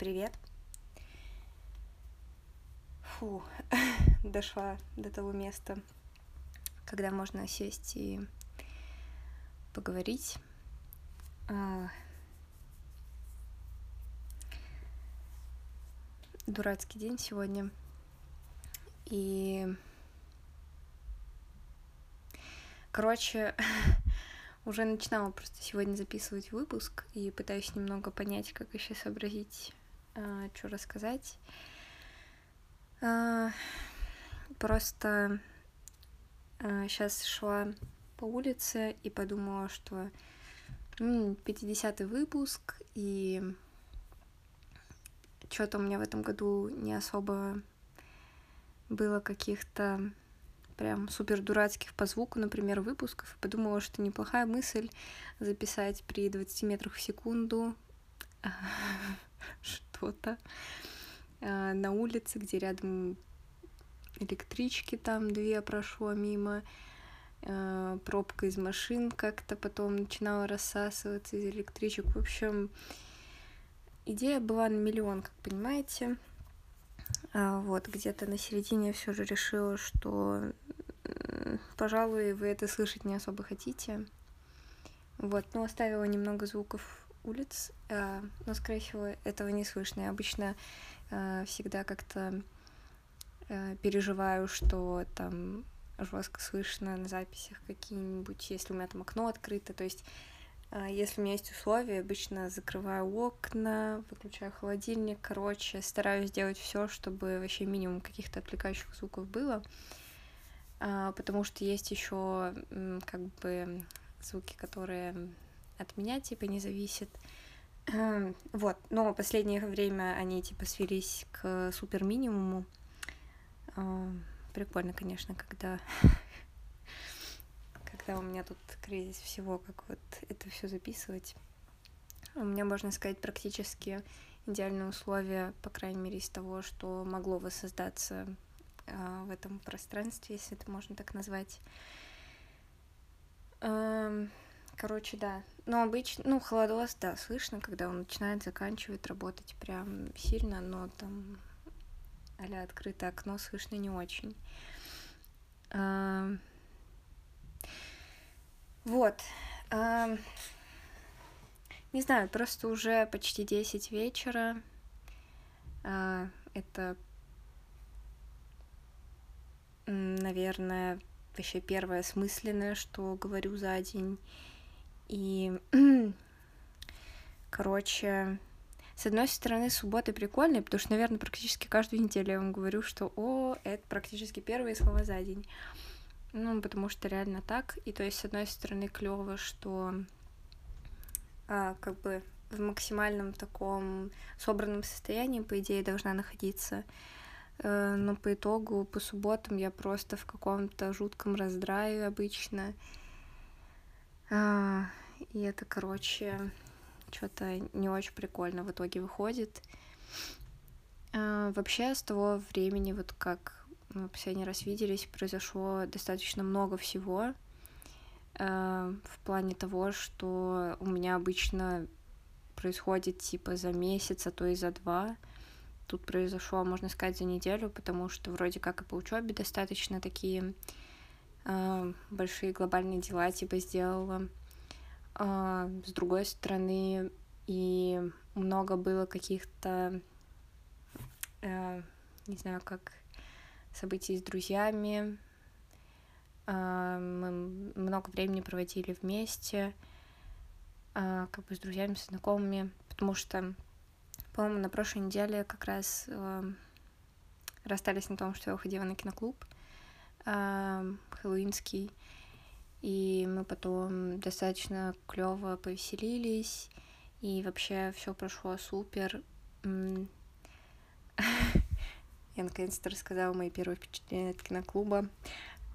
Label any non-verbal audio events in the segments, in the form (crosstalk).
Привет. Фу, (laughs) дошла до того места, когда можно сесть и поговорить. А, Дурацкий день сегодня. И... Короче, (laughs) уже начинала просто сегодня записывать выпуск и пытаюсь немного понять, как еще сообразить, а, что рассказать. А, просто а, сейчас шла по улице и подумала, что 50-й выпуск, и что-то у меня в этом году не особо было каких-то прям супер дурацких по звуку, например, выпусков. Подумала, что неплохая мысль записать при 20 метрах в секунду (laughs) (laughs) что-то а, на улице, где рядом электрички там две прошло мимо, а, пробка из машин как-то потом начинала рассасываться из электричек. В общем, идея была на миллион, как понимаете. А, вот, где-то на середине все же решила, что, пожалуй, вы это слышать не особо хотите. Вот, но оставила немного звуков улиц, а, но, скорее всего, этого не слышно. Я обычно а, всегда как-то а, переживаю, что там жестко слышно на записях какие-нибудь, если у меня там окно открыто, то есть если у меня есть условия, обычно закрываю окна, выключаю холодильник, короче, стараюсь делать все, чтобы вообще минимум каких-то отвлекающих звуков было, а, потому что есть еще как бы звуки, которые от меня типа не зависят. Вот, но последнее время они типа свелись к супер минимуму. А, прикольно, конечно, когда (laughs) когда у меня тут кризис всего, как вот это все записывать. У меня, можно сказать, практически идеальные условия, по крайней мере, из того, что могло воссоздаться э, в этом пространстве, если это можно так назвать. Эм, короче, да. Но обычно, ну, холодос, да, слышно, когда он начинает заканчивать работать прям сильно, но там а открытое окно слышно не очень. Эм, вот. Не знаю, просто уже почти 10 вечера. А, это, наверное, вообще первое осмысленное, что говорю за день. И, короче, с одной стороны, суббота прикольная, потому что, наверное, практически каждую неделю я вам говорю, что «О, это практически первые слова за день». Ну, потому что реально так. И то есть, с одной стороны, клево, что а, как бы в максимальном таком собранном состоянии, по идее, должна находиться. Э, но по итогу, по субботам я просто в каком-то жутком раздрае обычно. А, и это, короче, что-то не очень прикольно в итоге выходит. А, вообще, с того времени, вот как мы последний раз виделись, произошло достаточно много всего э, в плане того, что у меня обычно происходит типа за месяц, а то и за два. Тут произошло, можно сказать, за неделю, потому что вроде как и по учебе достаточно такие э, большие глобальные дела типа сделала. Э, с другой стороны, и много было каких-то, э, не знаю, как событий с друзьями. А, мы много времени проводили вместе, а, как бы с друзьями, с знакомыми, потому что, по-моему, на прошлой неделе как раз а, расстались на том, что я уходила на киноклуб хэллоуинский, и мы потом достаточно клево повеселились, и вообще все прошло супер. (laughs) Я наконец-то рассказала мои первые впечатления от киноклуба.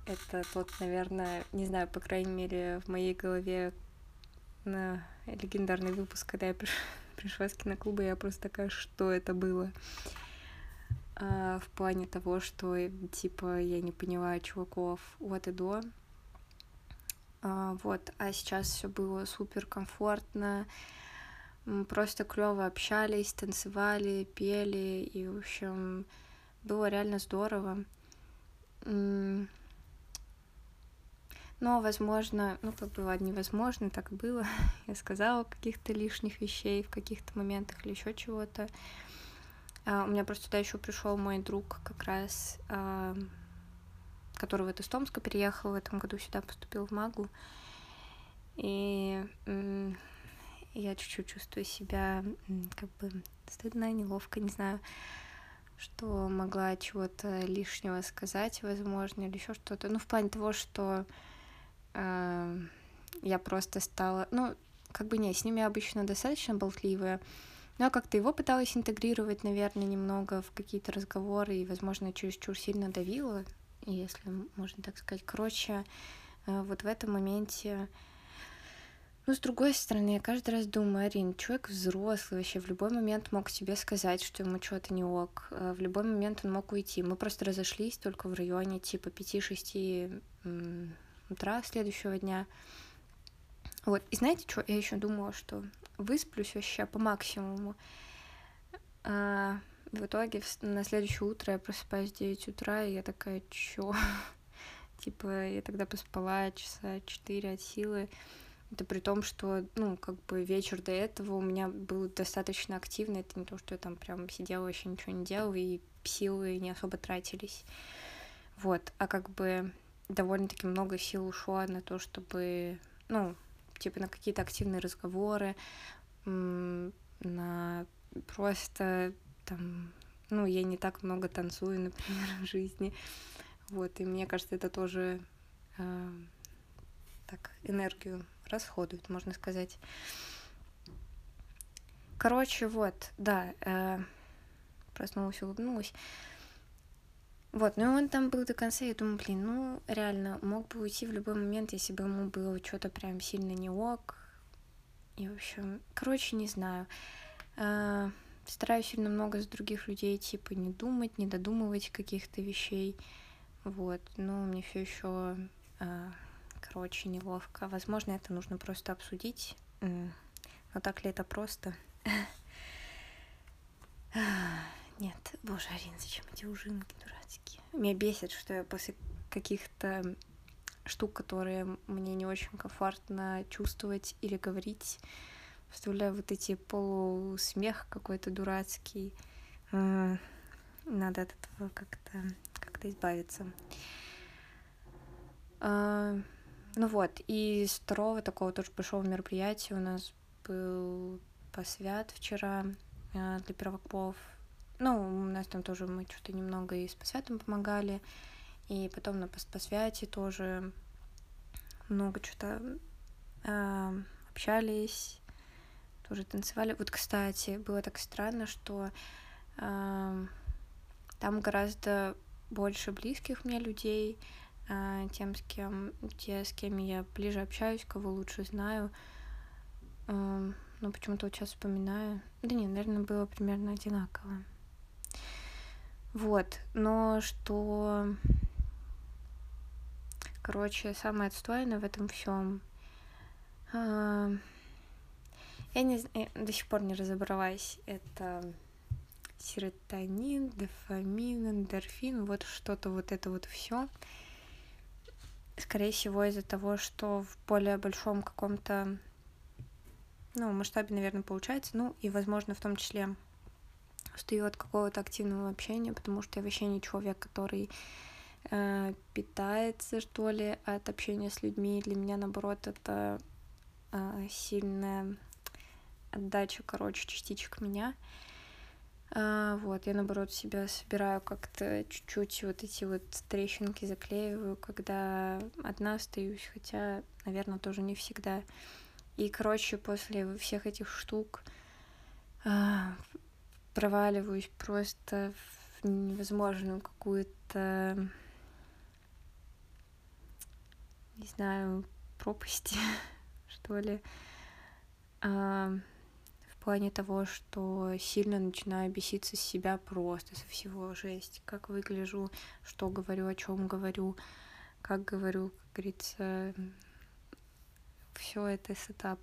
Это тот, наверное, не знаю, по крайней мере, в моей голове на легендарный выпуск, когда я (laughs) пришла с киноклуба, я просто такая, что это было? А, в плане того, что, типа, я не поняла чуваков от и до. А, вот, а сейчас все было супер комфортно, Мы просто клево общались, танцевали, пели, и, в общем, было реально здорово. Но, возможно, ну, как бы, ладно, невозможно, так было. (laughs) Я сказала каких-то лишних вещей в каких-то моментах или еще чего-то. А, у меня просто туда еще пришел мой друг как раз, а, который вот из Томска переехал в этом году сюда, поступил в МАГУ. И я чуть-чуть чувствую себя как бы стыдно, неловко, не знаю, что могла чего-то лишнего сказать, возможно, или еще что-то. Ну, в плане того, что я просто стала, ну, как бы не, с ними обычно достаточно болтливая, но как-то его пыталась интегрировать, наверное, немного в какие-то разговоры и, возможно, чересчур сильно давила, если можно так сказать. Короче, э, вот в этом моменте ну, с другой стороны, я каждый раз думаю, Арин, человек взрослый вообще, в любой момент мог тебе сказать, что ему что-то не ок, э, в любой момент он мог уйти. Мы просто разошлись только в районе типа 5-6 утра следующего дня. Вот, и знаете, что я еще думала, что высплюсь вообще по максимуму. А, в итоге на следующее утро я просыпаюсь в 9 утра, и я такая, чё? (laughs) типа, я тогда поспала часа 4 от силы. Это при том, что, ну, как бы вечер до этого у меня был достаточно активный. Это не то, что я там прям сидела, вообще ничего не делала, и силы не особо тратились. Вот, а как бы довольно-таки много сил ушло на то, чтобы, ну, типа на какие-то активные разговоры, на просто там, ну, я не так много танцую, (laughs) например, в жизни. Вот, и мне кажется, это тоже э, так энергию расходует, можно сказать. Короче, вот, да, э, проснулась, улыбнулась. Вот, ну и он там был до конца, я думаю, блин, ну реально, мог бы уйти в любой момент, если бы ему было что-то прям сильно не ок. И, в общем, короче, не знаю. А, стараюсь сильно много с других людей, типа, не думать, не додумывать каких-то вещей. Вот, но мне все еще, а, короче, неловко. Возможно, это нужно просто обсудить. Но так ли это просто? (sighs) Нет, боже, Арин, зачем эти ужинки дурацкие? Меня бесит, что я после каких-то штук, которые мне не очень комфортно чувствовать или говорить, вставляю вот эти полусмех какой-то дурацкий. Надо от этого как-то как избавиться. А, ну вот, и из второго такого тоже большого мероприятия у нас был посвят вчера а, для перваков ну, у нас там тоже мы что-то немного и с посвятом помогали, и потом на посвяте тоже много что-то общались, тоже танцевали. Вот, кстати, было так странно, что э, там гораздо больше близких мне людей, э, тем, с кем, те, с кем я ближе общаюсь, кого лучше знаю. Э, ну, почему-то вот сейчас вспоминаю. Да нет, наверное, было примерно одинаково. Вот, но что, короче, самое отстойное в этом всем. А, я не я до сих пор не разобралась. Это серотонин, дофамин, эндорфин, вот что-то вот это вот все. Скорее всего, из-за того, что в более большом каком-то ну, масштабе, наверное, получается. Ну, и, возможно, в том числе устаю от какого-то активного общения, потому что я вообще не человек, который э, питается, что ли, от общения с людьми. Для меня, наоборот, это э, сильная отдача, короче, частичек меня. А, вот, я, наоборот, себя собираю как-то чуть-чуть вот эти вот трещинки заклеиваю, когда одна остаюсь, хотя, наверное, тоже не всегда. И, короче, после всех этих штук а, проваливаюсь просто в невозможную какую-то, не знаю, пропасть, (laughs) что ли. А, плане того, что сильно начинаю беситься с себя просто, со всего жесть. Как выгляжу, что говорю, о чем говорю, как говорю, как говорится, все это setup.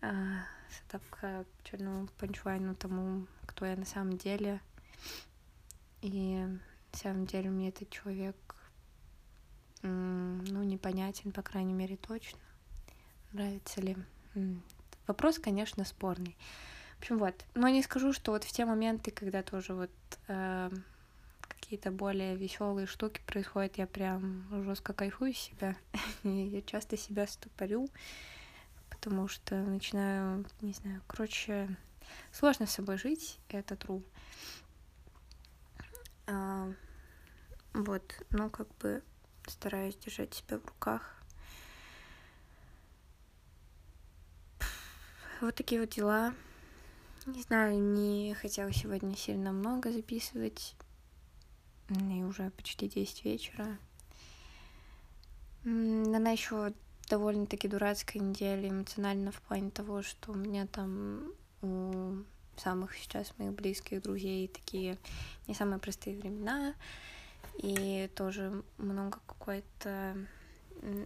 setup к черному punchline у тому, кто я на самом деле. И на самом деле мне этот человек, ну, непонятен, по крайней мере, точно. Нравится ли? Вопрос, конечно, спорный. В общем, вот. Но не скажу, что вот в те моменты, когда тоже вот э, какие-то более веселые штуки происходят, я прям жестко кайфую себя. (laughs) я часто себя ступорю, потому что начинаю, не знаю, короче, сложно с собой жить, это true. А, вот, ну, как бы стараюсь держать себя в руках. Вот такие вот дела. Не знаю, не хотела сегодня сильно много записывать. И уже почти 10 вечера. Она еще довольно-таки дурацкая неделя эмоционально в плане того, что у меня там у самых сейчас моих близких друзей такие не самые простые времена, и тоже много какой-то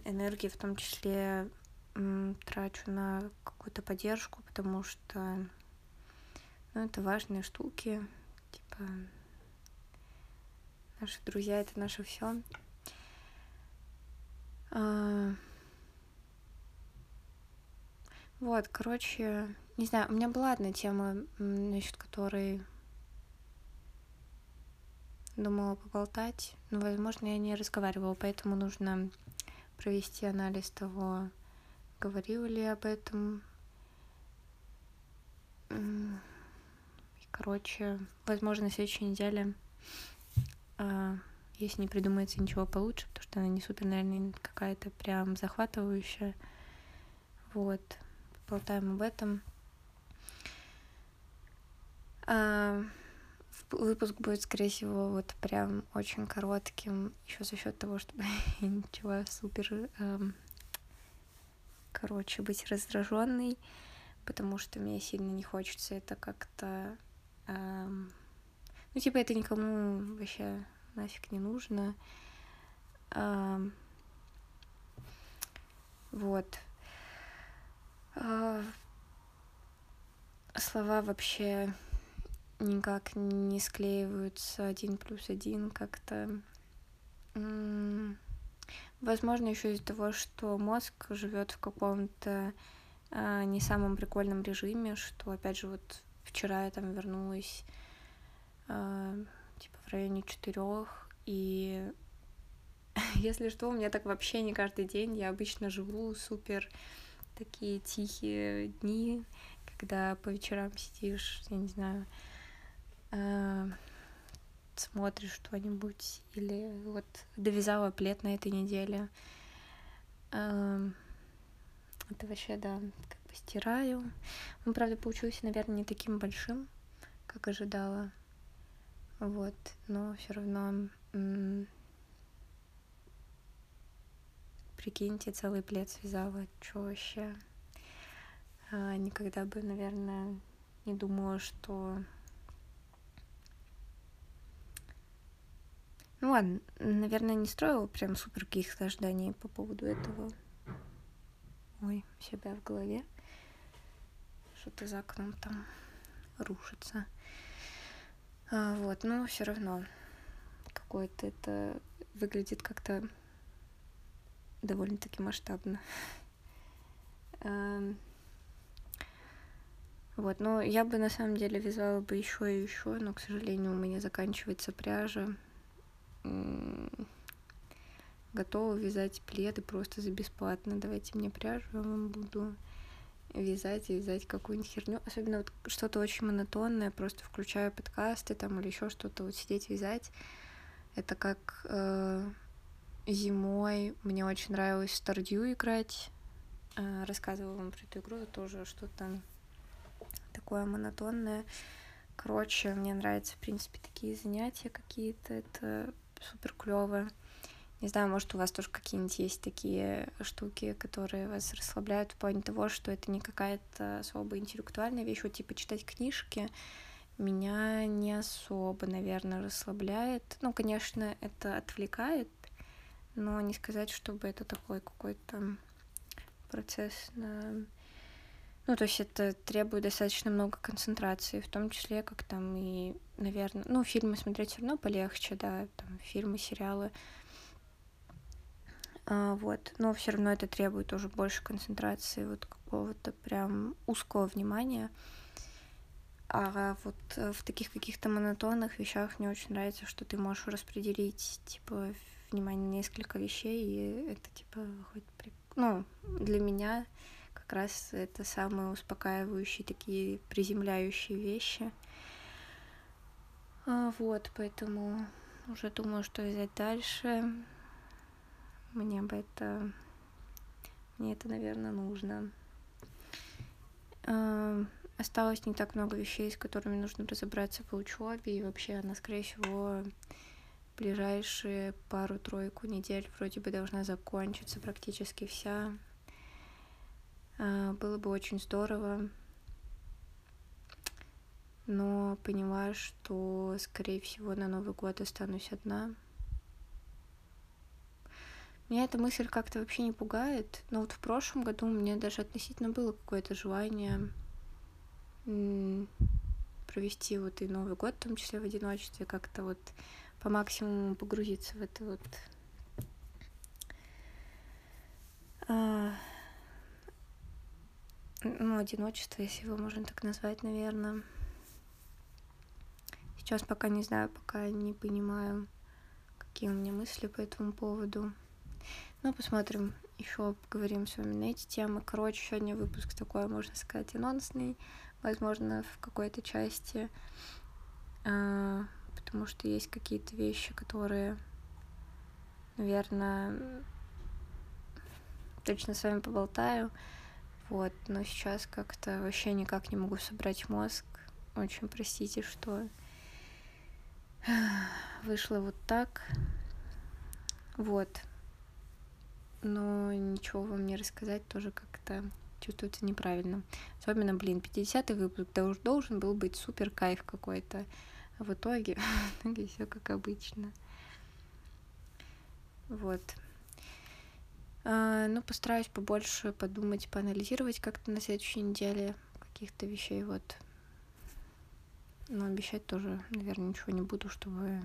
энергии, в том числе трачу на какую-то поддержку, потому что ну, это важные штуки, типа наши друзья это наше все. А, вот, короче, не знаю, у меня была одна тема, насчет которой думала поболтать, но, возможно, я не разговаривала, поэтому нужно провести анализ того, говорила ли об этом. Короче, возможно, на следующей неделе, а, если не придумается ничего получше, потому что она не супер, наверное, какая-то прям захватывающая. Вот поболтаем об этом. А, выпуск будет, скорее всего, вот прям очень коротким, еще за счет того, чтобы (laughs) ничего супер, эм, короче, быть раздраженной, потому что мне сильно не хочется это как-то, эм, ну типа это никому вообще нафиг не нужно. Эм, вот. А, слова вообще никак не склеиваются один плюс один как-то. Возможно, еще из-за того, что мозг живет в каком-то а, не самом прикольном режиме, что опять же вот вчера я там вернулась а, типа в районе четырех, и (laughs) если что, у меня так вообще не каждый день. Я обычно живу супер такие тихие дни, когда по вечерам сидишь, я не знаю, э, смотришь что-нибудь, или вот довязала плед на этой неделе. Э, это вообще, да, как бы стираю. Он, правда, получился, наверное, не таким большим, как ожидала. Вот, но все равно Прикиньте, целый плед связала. Чё вообще? А, никогда бы, наверное, не думала, что... Ну ладно, наверное, не строила прям супер каких-то ожиданий по поводу этого. Ой, себя в голове. Что-то за окном там рушится. А, вот, но все равно какое-то это выглядит как-то довольно-таки масштабно. Эм, вот, но я бы на самом деле вязала бы еще и еще, но, к сожалению, у меня заканчивается пряжа. Готова вязать пледы просто за бесплатно. Давайте мне пряжу, я вам буду вязать и вязать какую-нибудь херню. Особенно вот что-то очень монотонное, просто включаю подкасты там или еще что-то, вот сидеть вязать. Это как э, Зимой мне очень нравилось в Stardew играть. А, рассказывала вам про эту игру, тоже что-то такое монотонное. Короче, мне нравятся, в принципе, такие занятия какие-то. Это супер клево. Не знаю, может, у вас тоже какие-нибудь есть такие штуки, которые вас расслабляют в плане того, что это не какая-то особо интеллектуальная вещь, вот типа читать книжки меня не особо, наверное, расслабляет. Ну, конечно, это отвлекает, но не сказать, чтобы это такой какой-то процесс на Ну, то есть это требует достаточно много концентрации, в том числе, как там и, наверное, ну, фильмы смотреть все равно полегче, да, там фильмы, сериалы. А, вот, но все равно это требует уже больше концентрации, вот какого-то прям узкого внимания. А вот э, в таких каких-то монотонных вещах мне очень нравится, что ты можешь распределить, типа, внимание на несколько вещей, и это, типа, хоть... Ну, для меня как раз это самые успокаивающие, такие приземляющие вещи. А, вот, поэтому уже думаю, что взять дальше. Мне бы это... Мне это, наверное, нужно. А, осталось не так много вещей, с которыми нужно разобраться по учебе, и вообще она, скорее всего, ближайшие пару-тройку недель вроде бы должна закончиться практически вся. А, было бы очень здорово, но поняла, что, скорее всего, на Новый год останусь одна. Меня эта мысль как-то вообще не пугает, но вот в прошлом году у меня даже относительно было какое-то желание провести вот и Новый год, в том числе в одиночестве, как-то вот по максимуму погрузиться в это вот а, ну, одиночество, если его можно так назвать, наверное. Сейчас пока не знаю, пока не понимаю, какие у меня мысли по этому поводу. Ну, посмотрим, еще поговорим с вами на эти темы. Короче, сегодня выпуск такой, можно сказать, анонсный, возможно, в какой-то части, а, потому что есть какие-то вещи, которые, наверное, точно с вами поболтаю. Вот, но сейчас как-то вообще никак не могу собрать мозг. Очень простите, что (sighs) вышло вот так. Вот. Но ничего вам не рассказать тоже как-то чувствуется неправильно. Особенно, блин, 50-й выпуск да уж должен был быть супер кайф какой-то. А в итоге, (laughs) все как обычно. Вот. А, ну, постараюсь побольше подумать, поанализировать как-то на следующей неделе каких-то вещей, вот. Но обещать тоже, наверное, ничего не буду, чтобы,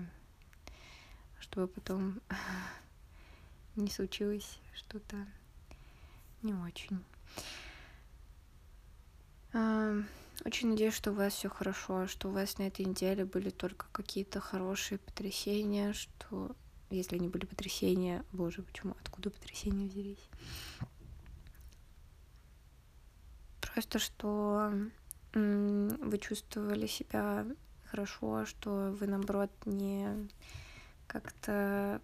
чтобы потом (laughs) не случилось что-то не очень. А, очень надеюсь, что у вас все хорошо, что у вас на этой неделе были только какие-то хорошие потрясения, что если они были потрясения, боже, почему, откуда потрясения взялись? Просто что вы чувствовали себя хорошо, что вы, наоборот, не как-то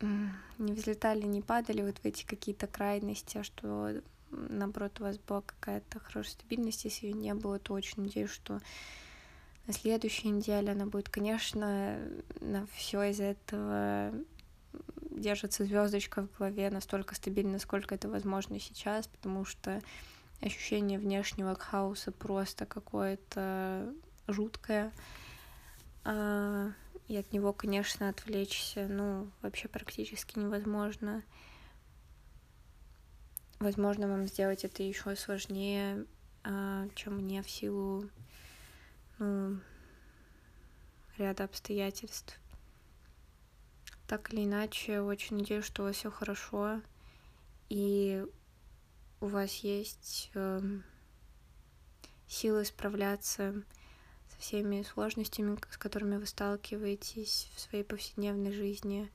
не взлетали, не падали вот в эти какие-то крайности, а что наоборот у вас была какая-то хорошая стабильность, если ее не было, то очень надеюсь, что на следующей неделе она будет, конечно, на все из этого держится звездочка в голове настолько стабильно, насколько это возможно сейчас, потому что ощущение внешнего хаоса просто какое-то жуткое. А, и от него, конечно, отвлечься, ну, вообще практически невозможно. Возможно, вам сделать это еще сложнее, а, чем мне в силу ну, ряда обстоятельств. Так или иначе, очень надеюсь, что у вас все хорошо, и у вас есть э, силы справляться со всеми сложностями, с которыми вы сталкиваетесь в своей повседневной жизни.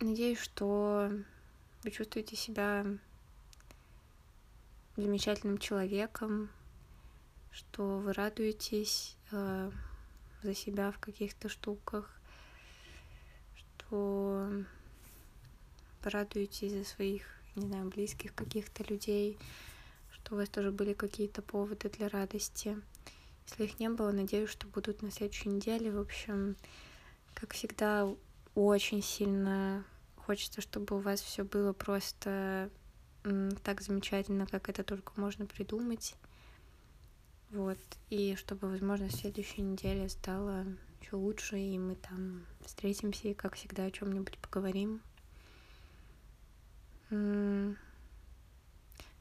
Надеюсь, что вы чувствуете себя замечательным человеком, что вы радуетесь э, за себя в каких-то штуках, что порадуетесь за своих, не знаю, близких каких-то людей, что у вас тоже были какие-то поводы для радости. Если их не было, надеюсь, что будут на следующей неделе. В общем, как всегда, очень сильно хочется, чтобы у вас все было просто так замечательно, как это только можно придумать. Вот. И чтобы, возможно, следующей неделе стало еще лучше, и мы там встретимся и, как всегда, о чем-нибудь поговорим.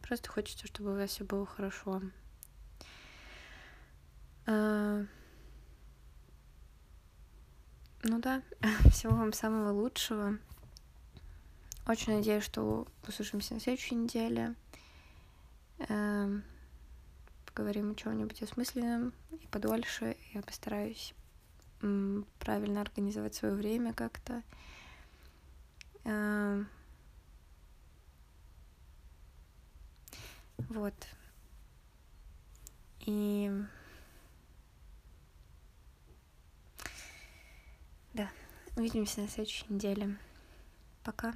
Просто хочется, чтобы у вас все было хорошо. А, ну да, (laughs) всего вам самого лучшего. Очень надеюсь, что услышимся на следующей неделе. Эм, поговорим о чем-нибудь осмысленном и подольше. Я постараюсь правильно организовать свое время как-то. Эм, вот. И да, увидимся на следующей неделе. Пока.